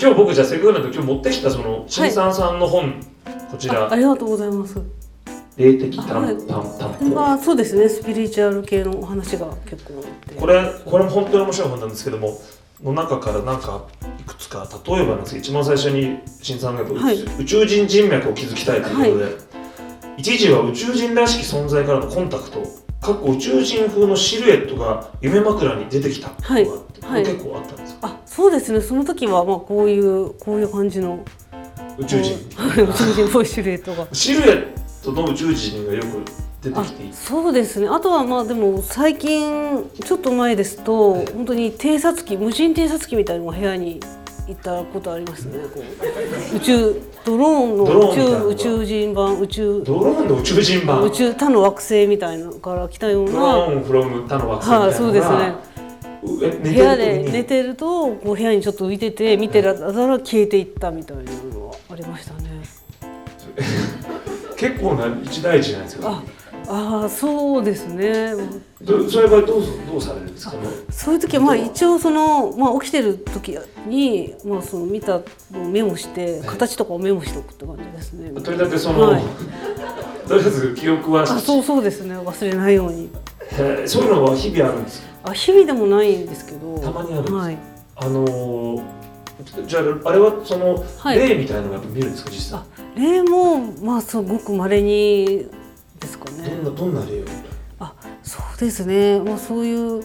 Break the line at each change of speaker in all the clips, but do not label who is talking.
今日僕じゃあせっかくなんで今日持ってきたその新さんさんの本、こちら。
ありがとうございます。
霊的担
はい。
担
まあそうですね。スピリチュアル系のお話が結構
これこれも本当に面白い本なんですけどもの中からなんかいくつか例えばなんですけど一番最初に新さんが、
はい。
宇宙人人脈を築きたいということで、一時は宇宙人らしき存在からのコンタクトかっこ宇宙人風のシルエットが夢枕に出てきたことがあって、
はい。
結構あった
そうですねその時はまあこういうこういう感じの。
宇宙人。
はい宇宙人っぽいシルエットが。
シルエットの宇宙人がよく出て
あ
きていて
そうですね。あとはまあでも最近ちょっと前ですと
はい。
本当に偵察機無人偵察機みたいなのが部屋に行ったことありますね。こう宇宙ドローンの宇宙宇宙人版宇宙
ドローンの宇宙人版。
宇宙他の惑星みたいなのから来たよう
ドロ
な
ーンフロム他の惑星みたいな
はいそうですね部屋で寝てるとこう部屋にちょっと浮いてて見てたら消えていったみたいなのがありましたね。
結構な一大事じゃないですか
ああーそうですね。
どそういう場合どうどうされるんですか？ね
そういう時はまあ一応その、まあ、起きてる時に、まあ、その見たのをメモして形とかをメモしておくって感じですね。
とりあえずその、
はい。
とりあえず記憶は
あそうそうですね。忘れないように。
そういうのは日々あるんですか？
あ日々でもないんですけど。
たまにあるんです。
はい、
あのーじゃああれはその、
はい。
例みたいなのがやっぱ見るんですか実際？
あ例もまあすごく稀にですか
どん
ね
などんな例
あそうですね。まあそういうなん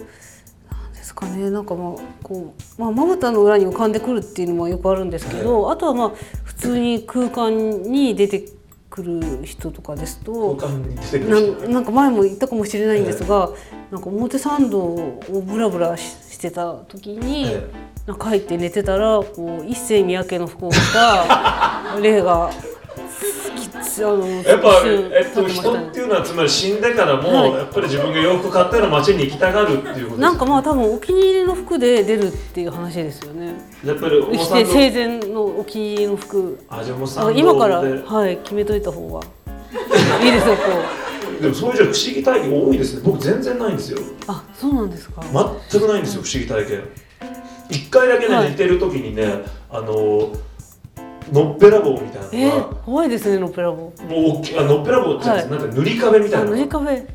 ですかね。なんかまあこうまあまぶたの裏に浮かんでくるっていうのもよくあるんですけど、あとはまあ普通に空間に出てくる人とかですとなんなんか前も言ったかもしれないんですが、なんか表参道をブラブラししてた時に、
え
なんか入って寝てたらこう一世三宅の服を着た 霊が
やっぱ、えっと、人っていうのはつまり死んでからも、
はい。
やっぱり自分が洋服買ったような街に行きたがるっていうことです
なんかまあ多分お気に入りの服で出るっていう話ですよね。
やっぱりおさん
生前のお気に入りの服。
あじゃあもう
今から
で。
はい決めといた方が。いいですよこう。
でもそういうじゃ不思議体験多いですね。僕全然ないんですよ。
あそうなんですか。
全くないんですよ不思議体験。一回だけね、
はい。
寝てる時にねあののっぺらぼうみたい
え
なのが、
ー、怖いですねのっぺらぼう。
もう大きいあのっぺらぼうって
はい。
なんか塗り壁みた
あ
いなの
塗り壁。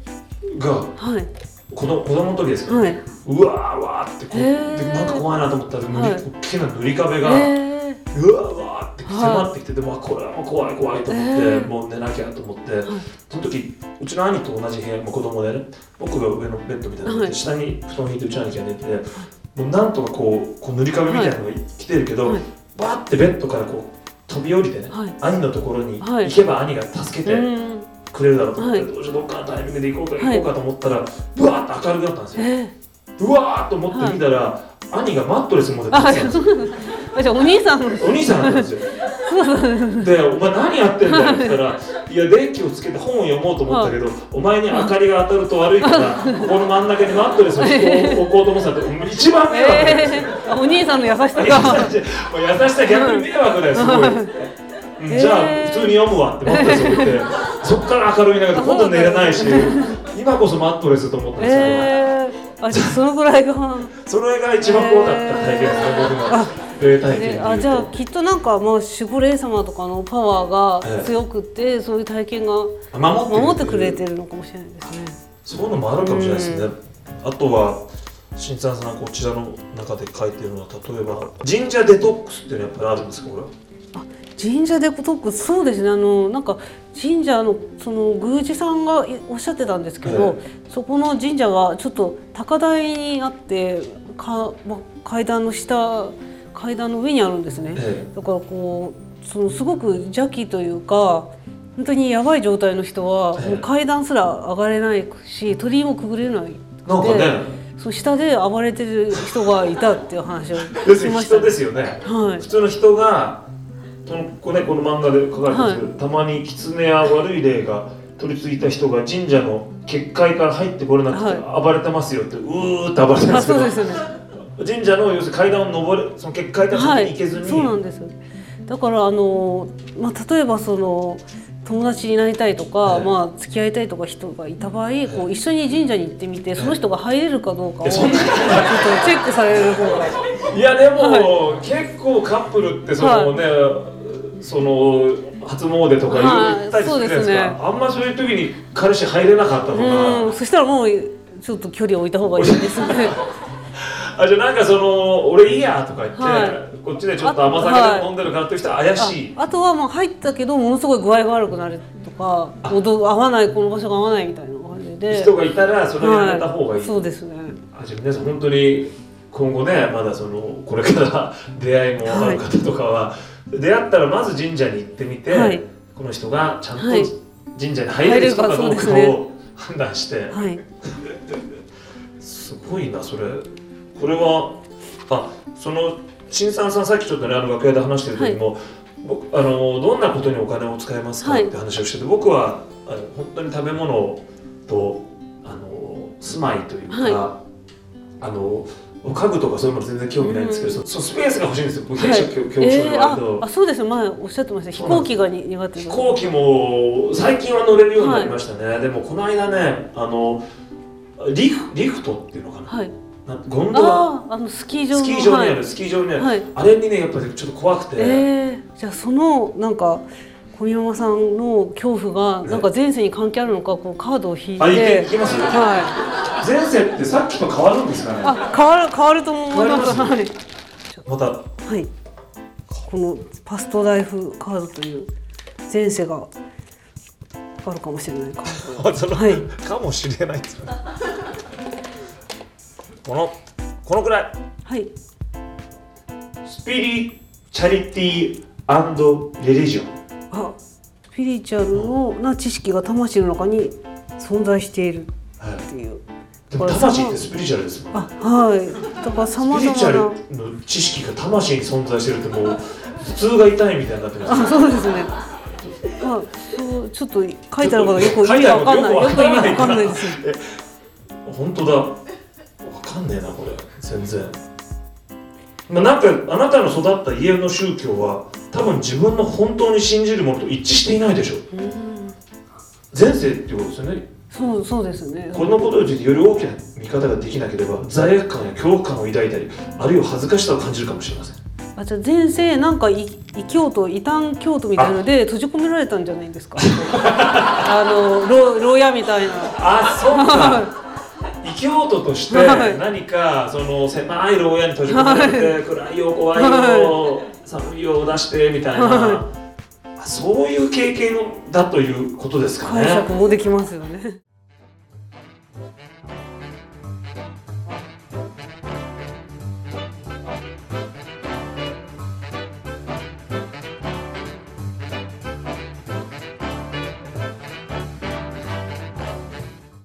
が
はい
子供子供の時ですけど、
はい。
うわーわーってこう、
へー。
でなんか怖いなと思ったら塗り、
はい。
大きな塗り壁が、
え
うわーわーって迫ってきて、でもあこれはもう怖い怖いと思って、
へー。
もう寝なきゃと思って、
はい。
その時うちの兄と同じ部屋もう子供でね僕が上のベッドみたいなので、
はい。
下に布団引いてうちの兄貴が寝ててもうなんとかこうこう塗り壁みたいなのが来てるけど、
はい。
バーってベッドからこう飛び降りてね、
はい
兄のところに
はい
行けば兄が助け
ー。
て
うん。
くれるだろうと思って、
はい
どうしようどっかのタイミングで行こうか
はい
行こうかと思ったら、うわーって明るくなったんですよ。
えー。
うわーっと思って見たら、兄がマットレス持って
あ、
て
そうなんだあじお兄さん。の。
お兄さんだったんですよ。で、お前何やってんだよって言ったら、いや、電気をつけて本を読もうと思ったけど、お前に明かりが当たると悪いから、ここの真ん中にマットレスを置こうと思ってたって、一番迷惑だよ。
えー、あお兄さんの優しさ
優し
が。
さ優しさ逆に迷惑だよ、すごい。うん。じゃあ、
えー
普通に読むわってマットレス置いて、そっから明るいんだけど、今度寝れないし、今こそマットレスと思ったんですけど、
え。ー、あじゃあそのぐらいが。
それが一番怖かった体験ですね、僕の
ね、あじゃあきっとなんかもう守護霊様とかのパワーが強くて、そういう体験が
守
守ってくれてるのかもしれないですね。
そういうのもあるかもしれないですね。あとは新さんさんこちらの中で書いてるのは例えば神社デトックスっていうのはやっぱりあるんですかこれは？
神社デトックスそうですね。あのなんか神社のその宮司さんがいおっしゃってたんですけど、そこの神社はちょっと高台にあってか、ま、階段の下階段の上にあるんですね。
え
だからこうそのすごく邪気というか本当にやばい状態の人は
ええ。
もう階段すら上がれないし鳥居もくぐれない。
えなんかね。
そう下で暴れてる人がいたっていう話をしました。
人ですよね。
はい。
普通の人がそのこれこの漫画で書かれてるんですけど、たまに狐や悪い霊が取り付いた人が神社の結界から入ってこれなくて暴れてますよって、うーって暴れてるん
あ
ですけど。
そうですよね
神社の要するに階段を登るその結界から先に行けずに、
そうなんです。だからあの、まあ、例えばその友達になりたいとか、
はい。
まあ、付き合いたいとか人がいた場合、こう一緒に神社に行ってみてその人が入れるかどうかをちょっとチェックされる方が。
いいやでも、結構カップルってそのね、その初詣とか
はい。
言ったりするじゃないですか、
ね。
あんまそういう時に彼氏入れなかったとか、
うん。そしたらもうちょっと距離を置いた方がいいですね
あじゃあなんかその俺いいやとか言って、
は
こっちでちょっと甘酒でも飲んでるからってい。う人は怪しい、
ああとはまあ入ったけどものすごい具合が悪くなるとか踊合わないこの場所が合わないみたいな感じで。
人がいたらそれをやめた方がいい、
はい、そうですね。
あじゃあ皆さん本当に今後ねまだそのこれから出会いもある方とかは、出会ったらまず神社に行ってみて、
はい。
この人がちゃんと
はい。
神社に入れる人かどう
か
を判断して、
はい。
すごいなそれこれはあその新さんさんさっきちょっとねあの楽屋で話してる時も、僕あのどんなことにお金を使いますか
はい。
って話をしてて僕はあの本当に食べ物とあの住まいというか、
は
あの家具とかそういうもの全然興味ないんですけど、
うん
そのスペースが欲しいんですよ。僕
はい。
弊社恐怖症
えー、ああそうですね前おっしゃってました。飛行機がに苦手で
飛行機も最近は乗れるようになりましたね、でもこの間ねあのリフリフトっていうのかな。
はい。
なゴンドラ。
あのスキー場の。
スキー場にある、
はい。
スキー場にある、
はい。
あれにねやっぱりちょっと怖くて、
えー、じゃあそのなんか小宮山さんの恐怖がなんか前世に関係あるのかこうカードを引いて。
あいけいきます？
はい。
前世ってさっきと変わるんですかね？
あ変わる変わると思います。はい。
また。
はい。このパストライフカードという前世があるかもしれないカード。はい。
かもしれないですよねこのこのくらい。
はい。
スピリチャリティーレリジョン
あスピリチュアルのな知識が魂の中に存在しているっていう。
でも魂ってスピリチュアルですもん
あはい。だからさま
スピリチュア
ざまな
ルの知識が魂に存在してるってもう頭痛が痛いみたいになってます
あそうですね。まあそうちょっと書いてあることよく意味 わかんない。よく意味わかんないです
え本当だ。わかんねえなこれ。全然。まあなんかあなたの育った家の宗教は多分自分の本当に信じるものと一致していないでしょ。
うん。
前世っていうことですよね
そうそうですね。
このことについてより大きな見方ができなければ罪悪感や恐怖感を抱いたりあるいは恥ずかしさを感じるかもしれません。
あじゃあ前世なんか異異教徒異端教徒みたいので閉じ込められたんじゃないですか？あの牢牢屋みたいな。
あそうか 生きようととして何かその狭い牢屋に閉じ込められて暗いよ怖いよ寒いよを出してみたいなそういう経験だということですかね。
解釈もできますよね。